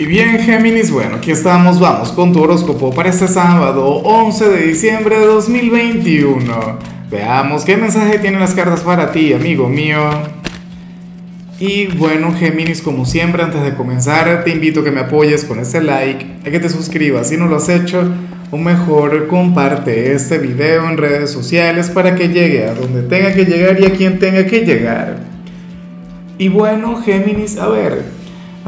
Y bien, Géminis, bueno, aquí estamos, vamos con tu horóscopo para este sábado 11 de diciembre de 2021. Veamos qué mensaje tienen las cartas para ti, amigo mío. Y bueno, Géminis, como siempre, antes de comenzar, te invito a que me apoyes con ese like, a que te suscribas si no lo has hecho, o mejor, comparte este video en redes sociales para que llegue a donde tenga que llegar y a quien tenga que llegar. Y bueno, Géminis, a ver,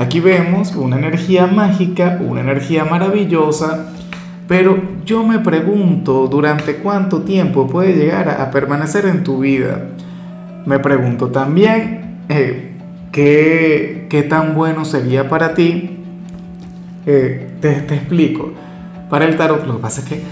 Aquí vemos una energía mágica, una energía maravillosa, pero yo me pregunto durante cuánto tiempo puede llegar a, permanecer en tu vida. Me pregunto también eh, ¿qué, tan bueno sería para ti. Eh, te, te explico. Para el tarot lo que pasa es que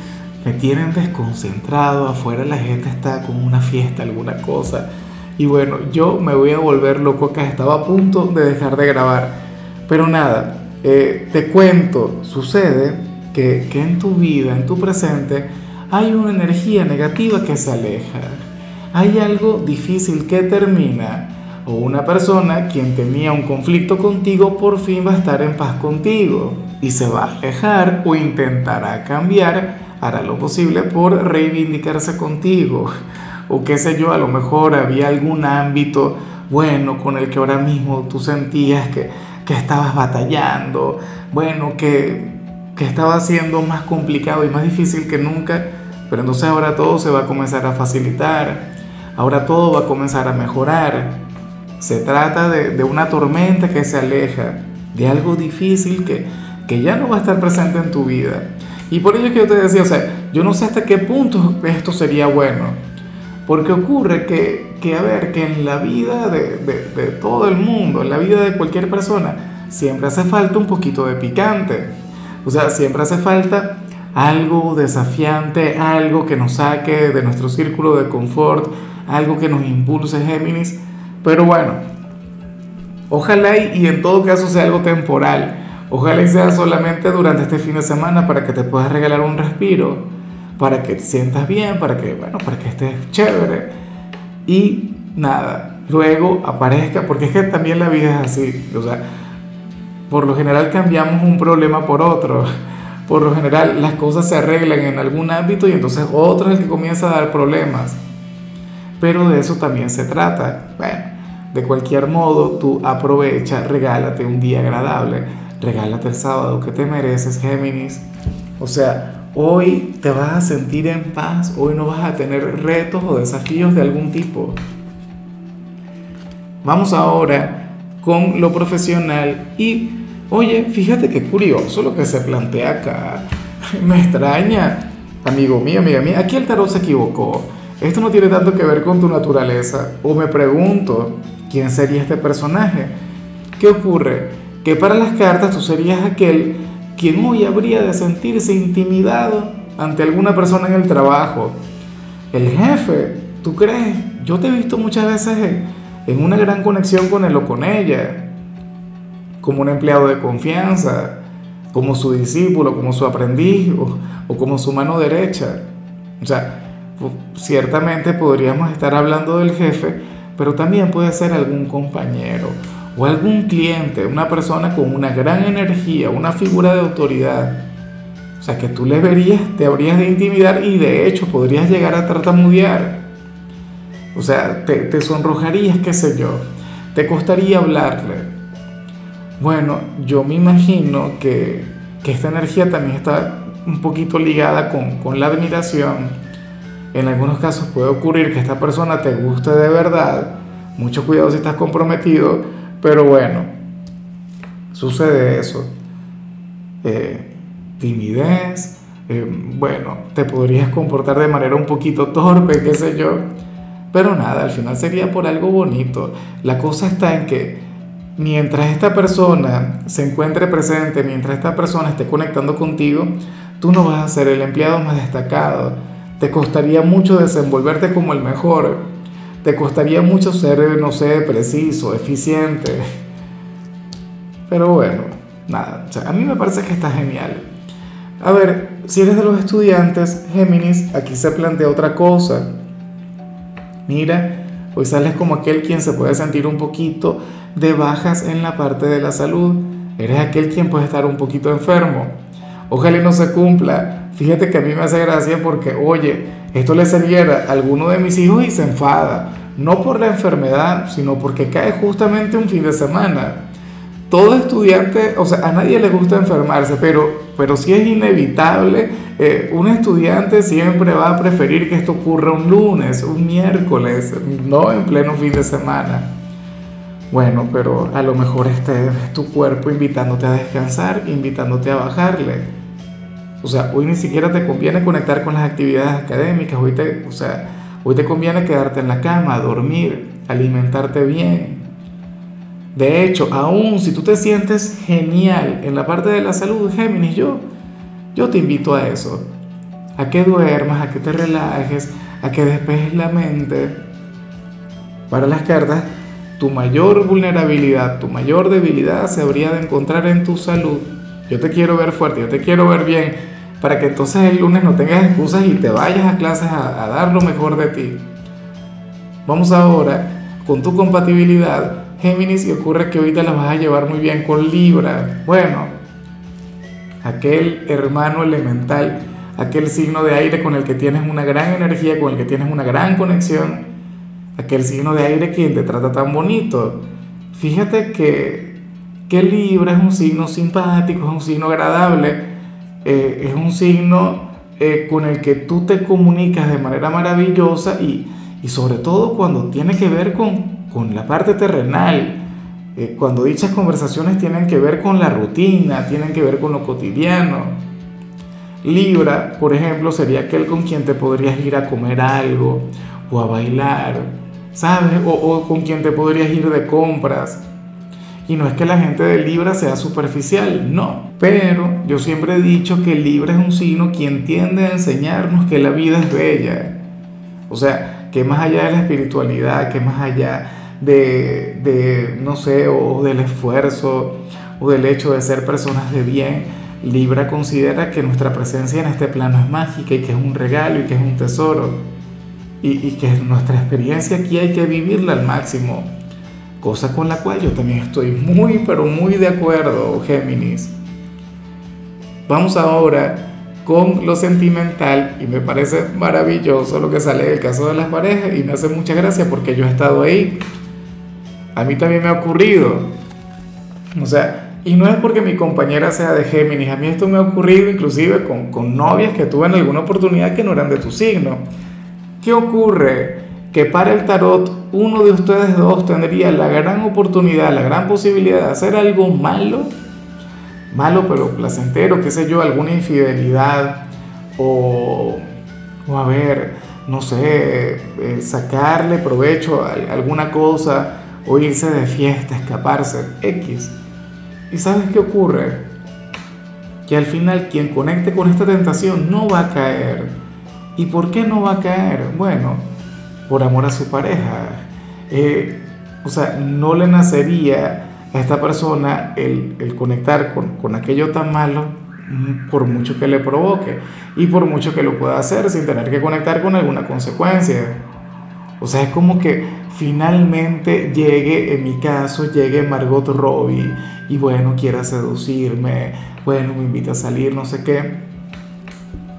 me tienen desconcentrado, afuera la gente está con una fiesta, alguna cosa. Y bueno, yo me voy a volver loco acá, estaba a punto de dejar de grabar pero nada, eh, te cuento, sucede que, que en tu vida, en tu presente, hay una energía negativa que se aleja. Hay algo difícil que termina. O una persona quien tenía un conflicto contigo por fin va a estar en paz contigo y se va a alejar o intentará cambiar, hará lo posible por reivindicarse contigo. O qué sé yo, a lo mejor había algún ámbito bueno con el que ahora mismo tú sentías que que estabas batallando, bueno, que, que estaba siendo más complicado y más difícil que nunca, pero entonces ahora todo se va a comenzar a facilitar, ahora todo va a comenzar a mejorar. Se trata de, de una tormenta que se aleja, de algo difícil que, que ya no va a estar presente en tu vida. Y por ello es que yo te decía, o sea, yo no sé hasta qué punto esto sería bueno, porque ocurre que que, a ver, que en la vida de, de, todo el mundo, en la vida de cualquier persona, siempre hace falta un poquito de picante. O sea, siempre hace falta algo desafiante, algo que nos saque de nuestro círculo de confort, algo que nos impulse Géminis. Pero bueno, ojalá y, en todo caso sea algo temporal. Ojalá y sea solamente durante este fin de semana para que te puedas regalar un respiro, para que te sientas bien, para que, bueno, para que estés chévere y nada, luego aparezca, porque es que también la vida es así, o sea, por lo general cambiamos un problema por otro, por lo general las cosas se arreglan en algún ámbito y entonces otro es el que comienza a dar problemas, pero de eso también se trata, bueno, de cualquier modo tú aprovecha, regálate un día agradable, regálate el sábado que te mereces, Géminis, o sea, Hoy te vas a sentir en paz, hoy no vas a tener retos o desafíos de algún tipo. Vamos ahora con lo profesional y, oye, fíjate qué curioso lo que se plantea acá. Me extraña, amigo mío, amiga mía, aquí el tarot se equivocó. Esto no tiene tanto que ver con tu naturaleza. O me pregunto, ¿quién sería este personaje? ¿Qué ocurre? Que para las cartas tú serías aquel ¿quién hoy habría de sentirse intimidado ante alguna persona en el trabajo? El jefe, ¿tú crees? Yo te he visto muchas veces en, una gran conexión con él o con ella, como un empleado de confianza, como su discípulo, como su aprendiz o, como su mano derecha. O sea, ciertamente podríamos estar hablando del jefe, pero también puede ser algún compañero o algún cliente, una persona con una gran energía, una figura de autoridad, o sea, que tú le verías, te habrías de intimidar y de hecho podrías llegar a tartamudear. O sea, te, te sonrojarías, qué sé yo, te costaría hablarle. Bueno, yo me imagino que, que esta energía también está un poquito ligada con, con la admiración. En algunos casos puede ocurrir que esta persona te guste de verdad. Mucho cuidado si estás comprometido pero bueno, sucede eso. Eh, timidez, eh, bueno, te podrías comportar de manera un poquito torpe, qué sé yo. Pero nada, al final sería por algo bonito. La cosa está en que mientras esta persona se encuentre presente, mientras esta persona esté conectando contigo, tú no vas a ser el empleado más destacado. Te costaría mucho desenvolverte como el mejor te costaría mucho ser, no sé, preciso, eficiente. Pero bueno, nada, a mí me parece que está genial. A ver, si eres de los estudiantes, Géminis, aquí se plantea otra cosa. Mira, hoy sales como aquel quien se puede sentir un poquito de bajas en la parte de la salud. eres aquel quien puede estar un poquito enfermo. Ojalá no se cumpla. Fíjate que a mí me hace gracia porque, oye, esto le saliera a alguno de mis hijos y se enfada. No por la enfermedad, sino porque cae justamente un fin de semana todo estudiante, o sea, a nadie le gusta enfermarse, pero, pero si es inevitable, eh, un estudiante siempre va a preferir que esto ocurra un lunes, un miércoles, no en pleno fin de semana. Bueno, pero a lo mejor este es tu cuerpo invitándote a descansar, invitándote a bajarle. O sea, hoy ni siquiera te conviene conectar con las actividades académicas, hoy te, o sea, hoy te conviene quedarte en la cama, dormir, alimentarte bien, de hecho, aún si tú te sientes genial en la parte de la salud, Géminis, yo, yo te invito a eso, a que duermas, a que te relajes, a que despejes la mente. Para las cartas, tu mayor vulnerabilidad, tu mayor debilidad se habría de encontrar en tu salud. Yo te quiero ver fuerte, yo te quiero ver bien, para que entonces el lunes no tengas excusas y te vayas a clases a, dar lo mejor de ti. Vamos ahora con tu compatibilidad Géminis y ocurre que ahorita la vas a llevar muy bien con Libra. Bueno, aquel hermano elemental, aquel signo de aire con el que tienes una gran energía, con el que tienes una gran conexión, aquel signo de aire quien te trata tan bonito. Fíjate que, que Libra es un signo simpático, es un signo agradable, eh, es un signo eh, con el que tú te comunicas de manera maravillosa y, y sobre todo cuando tiene que ver con con la parte terrenal, eh, cuando dichas conversaciones tienen que ver con la rutina, tienen que ver con lo cotidiano. Libra, por ejemplo, sería aquel con quien te podrías ir a comer algo o a bailar, ¿sabes? O, o con quien te podrías ir de compras. Y no es que la gente de Libra sea superficial, no. Pero yo siempre he dicho que Libra es un signo quien tiende a enseñarnos que la vida es bella. O sea, que más allá de la espiritualidad, que más allá de, no sé, o del esfuerzo o del hecho de ser personas de bien, Libra considera que nuestra presencia en este plano es mágica y que es un regalo y que es un tesoro y, y que nuestra experiencia aquí hay que vivirla al máximo, cosa con la cual yo también estoy muy, pero muy de acuerdo, Géminis. Vamos ahora con lo sentimental y me parece maravilloso lo que sale del caso de las parejas y me hace mucha gracia porque yo he estado ahí a mí también me ha ocurrido. O sea, y no es porque mi compañera sea de Géminis, a mí esto me ha ocurrido inclusive con, con novias que tuve en alguna oportunidad que no eran de tu signo. ¿Qué ocurre? Que para el tarot uno de ustedes dos tendría la gran oportunidad, la gran posibilidad de hacer algo malo, malo pero placentero, qué sé yo, alguna infidelidad o, o a ver, no sé, eh, sacarle provecho a alguna cosa o irse de fiesta, escaparse, X. ¿Y sabes qué ocurre? Que al final quien conecte con esta tentación no va a caer. ¿Y por qué no va a caer? Bueno, por amor a su pareja. Eh, o sea, no le nacería a esta persona el, el conectar con, con aquello tan malo mm, por mucho que le provoque y por mucho que lo pueda hacer sin tener que conectar con alguna consecuencia. O sea, es como que finalmente llegue, en mi caso, llegue Margot Robbie y bueno, quiera seducirme, bueno, me invita a salir, no sé qué.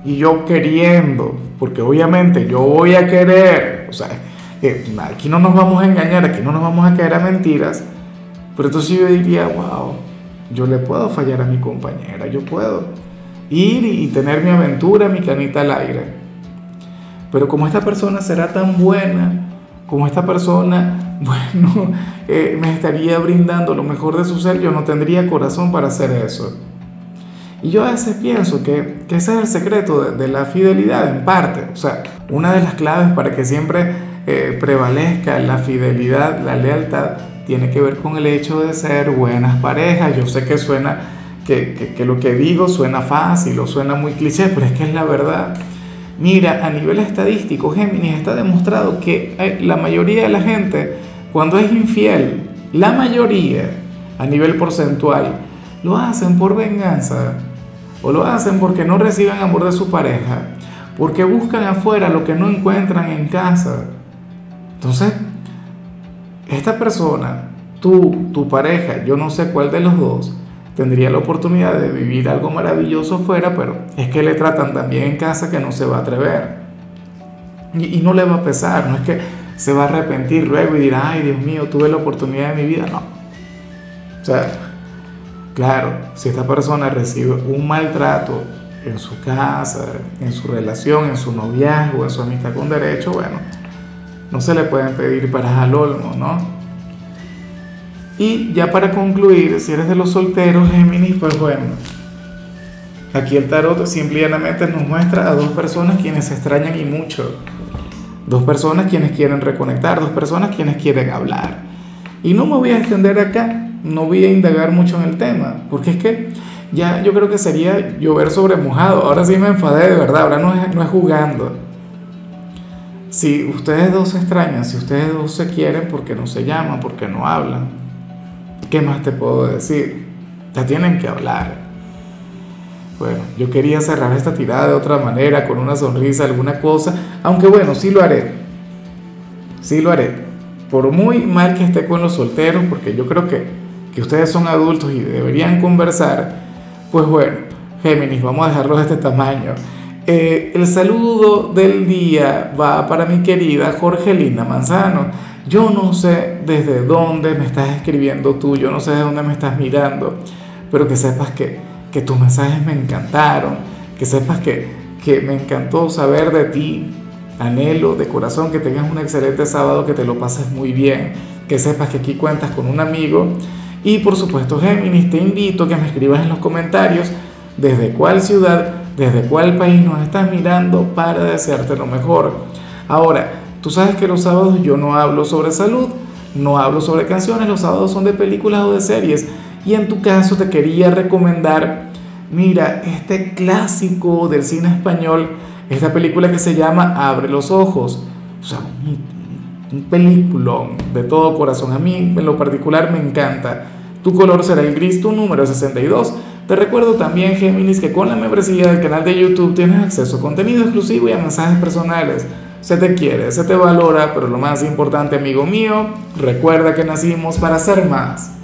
Y yo queriendo, porque obviamente yo voy a querer, o sea, aquí no nos vamos a engañar, aquí no nos vamos a caer a mentiras, pero entonces yo diría, wow, yo le puedo fallar a mi compañera, yo puedo ir y tener mi aventura, mi canita al aire. Pero como esta persona será tan buena, como esta persona, bueno, eh, me estaría brindando lo mejor de su ser, yo no tendría corazón para hacer eso. Y yo a veces pienso que, ese es el secreto de, la fidelidad en parte. O sea, una de las claves para que siempre eh, prevalezca la fidelidad, la lealtad, tiene que ver con el hecho de ser buenas parejas. Yo sé que suena, que, que, lo que digo suena fácil o suena muy cliché, pero es que es la verdad. Mira, a nivel estadístico, Géminis está demostrado que la mayoría de la gente, cuando es infiel, la mayoría, a nivel porcentual, lo hacen por venganza o lo hacen porque no reciben amor de su pareja, porque buscan afuera lo que no encuentran en casa. Entonces, esta persona, tú, tu pareja, yo no sé cuál de los dos, tendría la oportunidad de vivir algo maravilloso fuera, pero es que le tratan también en casa que no se va a atrever. Y, y no le va a pesar, no es que se va a arrepentir luego y dirá, ay Dios mío, tuve la oportunidad de mi vida. No. O sea, claro, si esta persona recibe un maltrato en su casa, en su relación, en su noviazgo, en su amistad con derecho, bueno, no se le pueden pedir para al olmo, ¿no? Y ya para concluir, si eres de los solteros, Géminis, pues bueno, aquí el tarot simplemente nos muestra a dos personas quienes se extrañan y mucho. Dos personas quienes quieren reconectar, dos personas quienes quieren hablar. Y no me voy a extender acá, no voy a indagar mucho en el tema, porque es que ya yo creo que sería llover sobre mojado. Ahora sí me enfadé de verdad, ahora no es, no es jugando. Si ustedes dos se extrañan, si ustedes dos se quieren, porque no se llaman, porque no hablan, ¿Qué más te puedo decir? Ya tienen que hablar. Bueno, yo quería cerrar esta tirada de otra manera, con una sonrisa, alguna cosa, aunque bueno, sí lo haré. Sí lo haré. Por muy mal que esté con los solteros, porque yo creo que, que ustedes son adultos y deberían conversar, pues bueno, Géminis, vamos a dejarlo de este tamaño. Eh, el saludo del día va para mi querida Jorgelina Manzano. Yo no sé desde dónde me estás escribiendo tú, yo no sé de dónde me estás mirando, pero que sepas que, que tus mensajes me encantaron, que sepas que, que me encantó saber de ti, anhelo de corazón que tengas un excelente sábado, que te lo pases muy bien, que sepas que aquí cuentas con un amigo y por supuesto Géminis, te invito a que me escribas en los comentarios desde cuál ciudad, desde cuál país nos estás mirando para desearte lo mejor. Ahora, Tú sabes que los sábados yo no hablo sobre salud, no hablo sobre canciones, los sábados son de películas o de series. Y en tu caso te quería recomendar, mira, este clásico del cine español, esta película que se llama Abre los Ojos. O sea, un, peliculón de todo corazón. A mí en lo particular me encanta. Tu color será el gris, tu número 62. Te recuerdo también, Géminis, que con la membresía del canal de YouTube tienes acceso a contenido exclusivo y a mensajes personales se te quiere, se te valora, pero lo más importante, amigo mío, recuerda que nacimos para ser más.